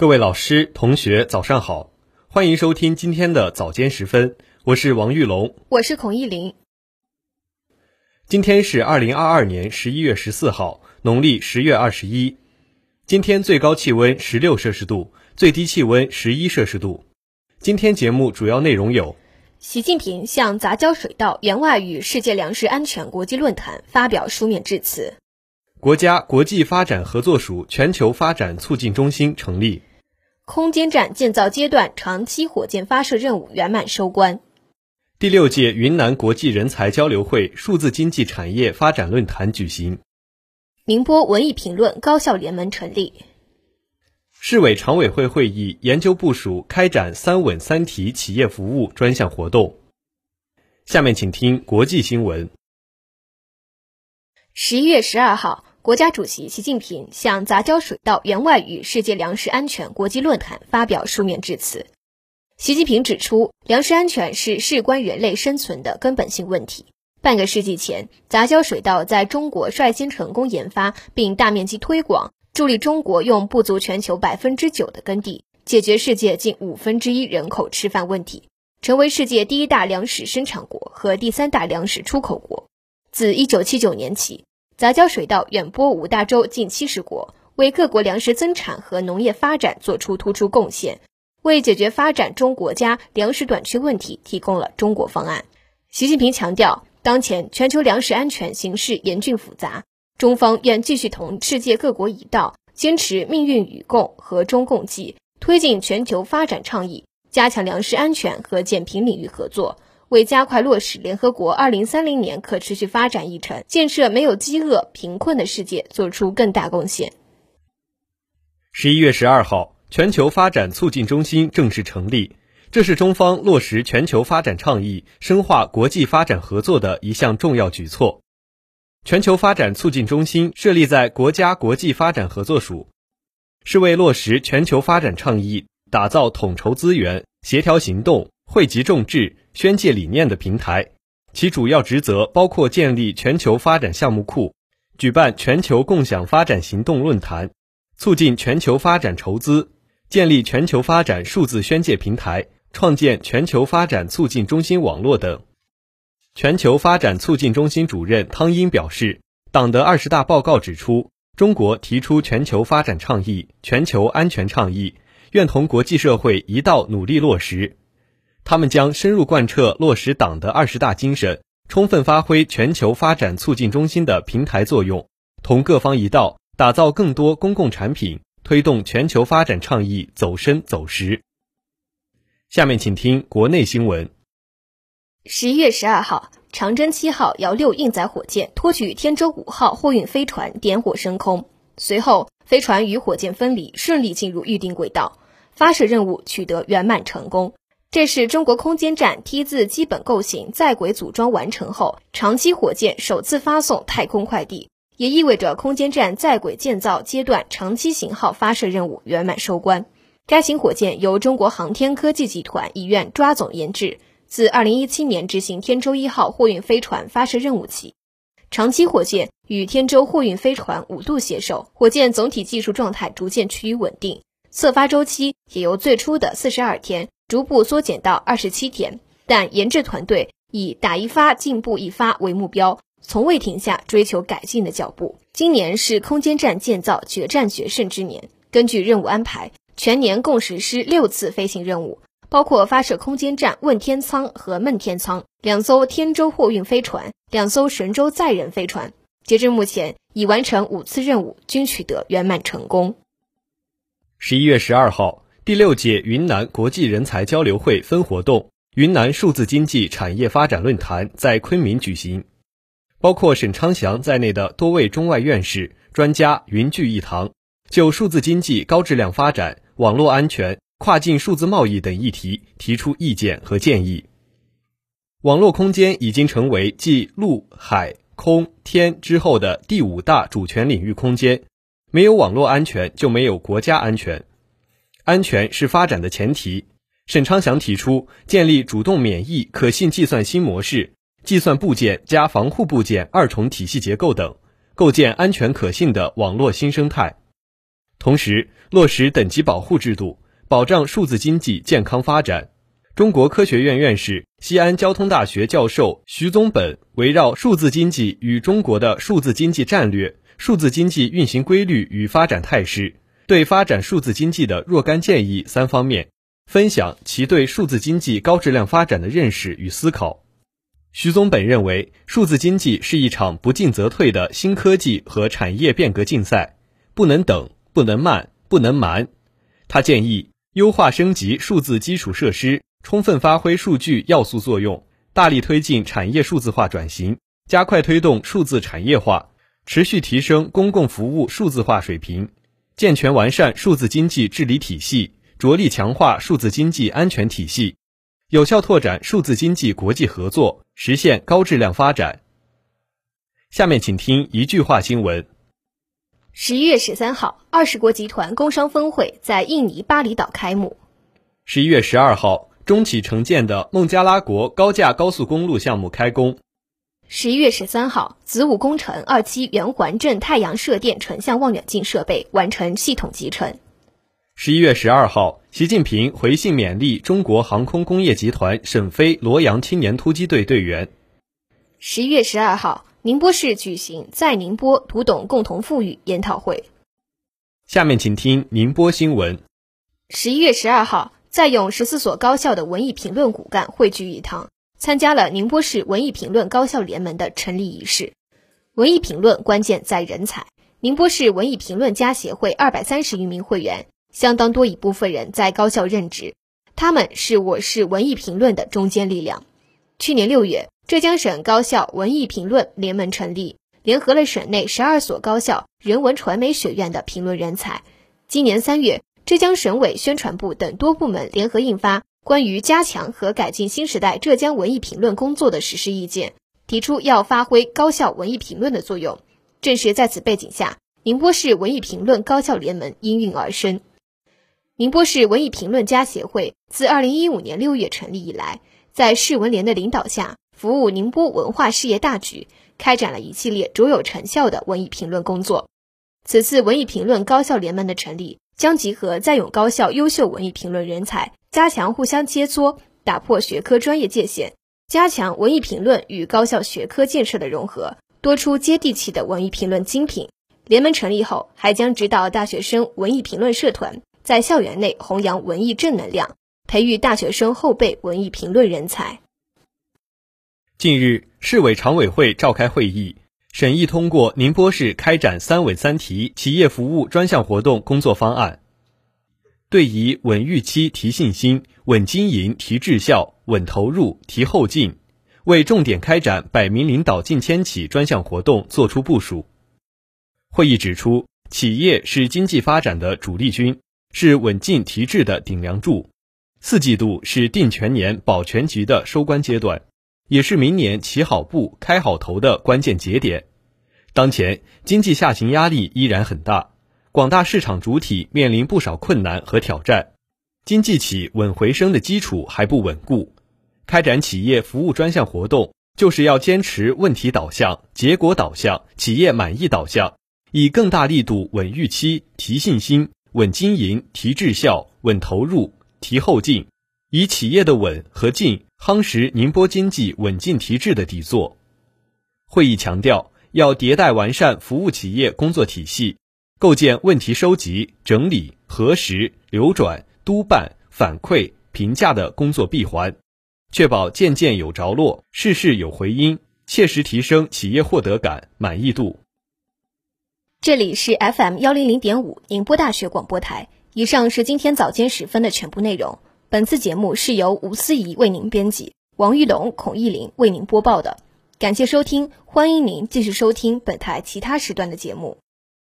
各位老师、同学，早上好！欢迎收听今天的早间时分，我是王玉龙，我是孔艺林。今天是二零二二年十一月十四号，农历十月二十一。今天最高气温十六摄氏度，最低气温十一摄氏度。今天节目主要内容有：习近平向杂交水稻援外与世界粮食安全国际论坛发表书面致辞；国家国际发展合作署全球发展促进中心成立。空间站建造阶段长期火箭发射任务圆满收官。第六届云南国际人才交流会数字经济产业发展论坛举行。宁波文艺评论高校联盟成立。市委常委会会议研究部署开展“三稳三提”企业服务专项活动。下面请听国际新闻。十一月十二号。国家主席习近平向杂交水稻援外与世界粮食安全国际论坛发表书面致辞。习近平指出，粮食安全是事关人类生存的根本性问题。半个世纪前，杂交水稻在中国率先成功研发并大面积推广，助力中国用不足全球百分之九的耕地，解决世界近五分之一人口吃饭问题，成为世界第一大粮食生产国和第三大粮食出口国。自一九七九年起。杂交水稻远播五大洲近七十国，为各国粮食增产和农业发展作出突出贡献，为解决发展中国家粮食短缺问题提供了中国方案。习近平强调，当前全球粮食安全形势严峻复杂，中方愿继续同世界各国一道，坚持命运与共、和衷共济，推进全球发展倡议，加强粮食安全和减贫领域合作。为加快落实联合国二零三零年可持续发展议程，建设没有饥饿、贫困的世界做出更大贡献。十一月十二号，全球发展促进中心正式成立，这是中方落实全球发展倡议、深化国际发展合作的一项重要举措。全球发展促进中心设立在国家国际发展合作署，是为落实全球发展倡议打造统筹资源、协调行动、汇集众志。宣介理念的平台，其主要职责包括建立全球发展项目库、举办全球共享发展行动论坛、促进全球发展筹资、建立全球发展数字宣介平台、创建全球发展促进中心网络等。全球发展促进中心主任汤英表示，党的二十大报告指出，中国提出全球发展倡议、全球安全倡议，愿同国际社会一道努力落实。他们将深入贯彻落实党的二十大精神，充分发挥全球发展促进中心的平台作用，同各方一道打造更多公共产品，推动全球发展倡议走深走实。下面请听国内新闻。十一月十二号，长征七号遥六运载火箭托举天舟五号货运飞船点火升空，随后飞船与火箭分离，顺利进入预定轨道，发射任务取得圆满成功。这是中国空间站 T 字基本构型在轨组装完成后，长期火箭首次发送太空快递，也意味着空间站在轨建造阶段长期型号发射任务圆满收官。该型火箭由中国航天科技集团医院抓总研制，自2017年执行天舟一号货运飞船发射任务起，长期火箭与天舟货运飞船五度携手，火箭总体技术状态逐渐趋于稳定，测发周期也由最初的四十二天。逐步缩减到二十七天，但研制团队以打一发进步一发为目标，从未停下追求改进的脚步。今年是空间站建造决战决胜之年，根据任务安排，全年共实施六次飞行任务，包括发射空间站问天舱和梦天舱、两艘天舟货运飞船、两艘神舟载人飞船。截至目前，已完成五次任务，均取得圆满成功。十一月十二号。第六届云南国际人才交流会分活动——云南数字经济产业发展论坛在昆明举行，包括沈昌祥在内的多位中外院士、专家云聚一堂，就数字经济高质量发展、网络安全、跨境数字贸易等议题提出意见和建议。网络空间已经成为继陆、海、空、天之后的第五大主权领域空间，没有网络安全，就没有国家安全。安全是发展的前提。沈昌祥提出建立主动免疫可信计算新模式，计算部件加防护部件二重体系结构等，构建安全可信的网络新生态。同时落实等级保护制度，保障数字经济健康发展。中国科学院院士、西安交通大学教授徐宗本围绕数字经济与中国的数字经济战略、数字经济运行规律与发展态势，对发展数字经济的若干建议三方面，分享其对数字经济高质量发展的认识与思考。徐宗本认为，数字经济是一场不进则退的新科技和产业变革竞赛，不能等，不能慢，不能瞒。他建议优化升级数字基础设施。充分发挥数据要素作用，大力推进产业数字化转型，加快推动数字产业化，持续提升公共服务数字化水平，健全完善数字经济治理体系，着力强化数字经济安全体系，有效拓展数字经济国际合作，实现高质量发展。下面请听一句话新闻：十一月十三号，二十国集团工商峰会在印尼巴厘岛开幕。十一月十二号。中企承建的孟加拉国高架高速公路项目开工。十一月十三号，子午工程二期圆环镇太阳射电成像望远镜设备完成系统集成。十一月十二号，习近平回信勉励中国航空工业集团沈飞罗阳青年突击队队员。十一月十二号，宁波市举行在宁波读懂共同富裕研讨会。下面请听宁波新闻。十一月十二号。在用十四所高校的文艺评论骨干汇聚一堂，参加了宁波市文艺评论高校联盟的成立仪式。文艺评论关键在人才，宁波市文艺评论家协会二百三十余名会员，相当多一部分人在高校任职，他们是我市文艺评论的中坚力量。去年六月，浙江省高校文艺评论联盟成立，联合了省内十二所高校人文传媒学院的评论人才。今年三月。浙江省委宣传部等多部门联合印发《关于加强和改进新时代浙江文艺评论工作的实施意见》，提出要发挥高校文艺评论的作用。正是在此背景下，宁波市文艺评论高校联盟应运而生。宁波市文艺评论家协会自二零一五年六月成立以来，在市文联的领导下，服务宁波文化事业大局，开展了一系列卓有成效的文艺评论工作。此次文艺评论高校联盟的成立。将集合在永高校优秀文艺评论人才，加强互相切磋，打破学科专业界限，加强文艺评论与高校学科建设的融合，多出接地气的文艺评论精品。联盟成立后，还将指导大学生文艺评论社团，在校园内弘扬文艺正能量，培育大学生后备文艺评论人才。近日，市委常委会召开会议。审议通过宁波市开展“三稳三提”企业服务专项活动工作方案，对以稳预期提信心、稳经营提质效、稳投入提后劲，为重点开展百名领导进千企专项活动作出部署。会议指出，企业是经济发展的主力军，是稳进提质的顶梁柱。四季度是定全年保全局的收官阶段。也是明年起好步、开好头的关键节点。当前经济下行压力依然很大，广大市场主体面临不少困难和挑战，经济企稳回升的基础还不稳固。开展企业服务专项活动，就是要坚持问题导向、结果导向、企业满意导向，以更大力度稳预期、提信心、稳经营、提质效、稳投入、提后劲，以企业的稳和进。夯实宁波经济稳进提质的底座。会议强调，要迭代完善服务企业工作体系，构建问题收集、整理、核实、流转、督办、反馈、评价的工作闭环，确保件件有着落，事事有回音，切实提升企业获得感、满意度。这里是 FM 幺零零点五宁波大学广播台。以上是今天早间时分的全部内容。本次节目是由吴思怡为您编辑，王玉龙、孔艺林为您播报的。感谢收听，欢迎您继续收听本台其他时段的节目。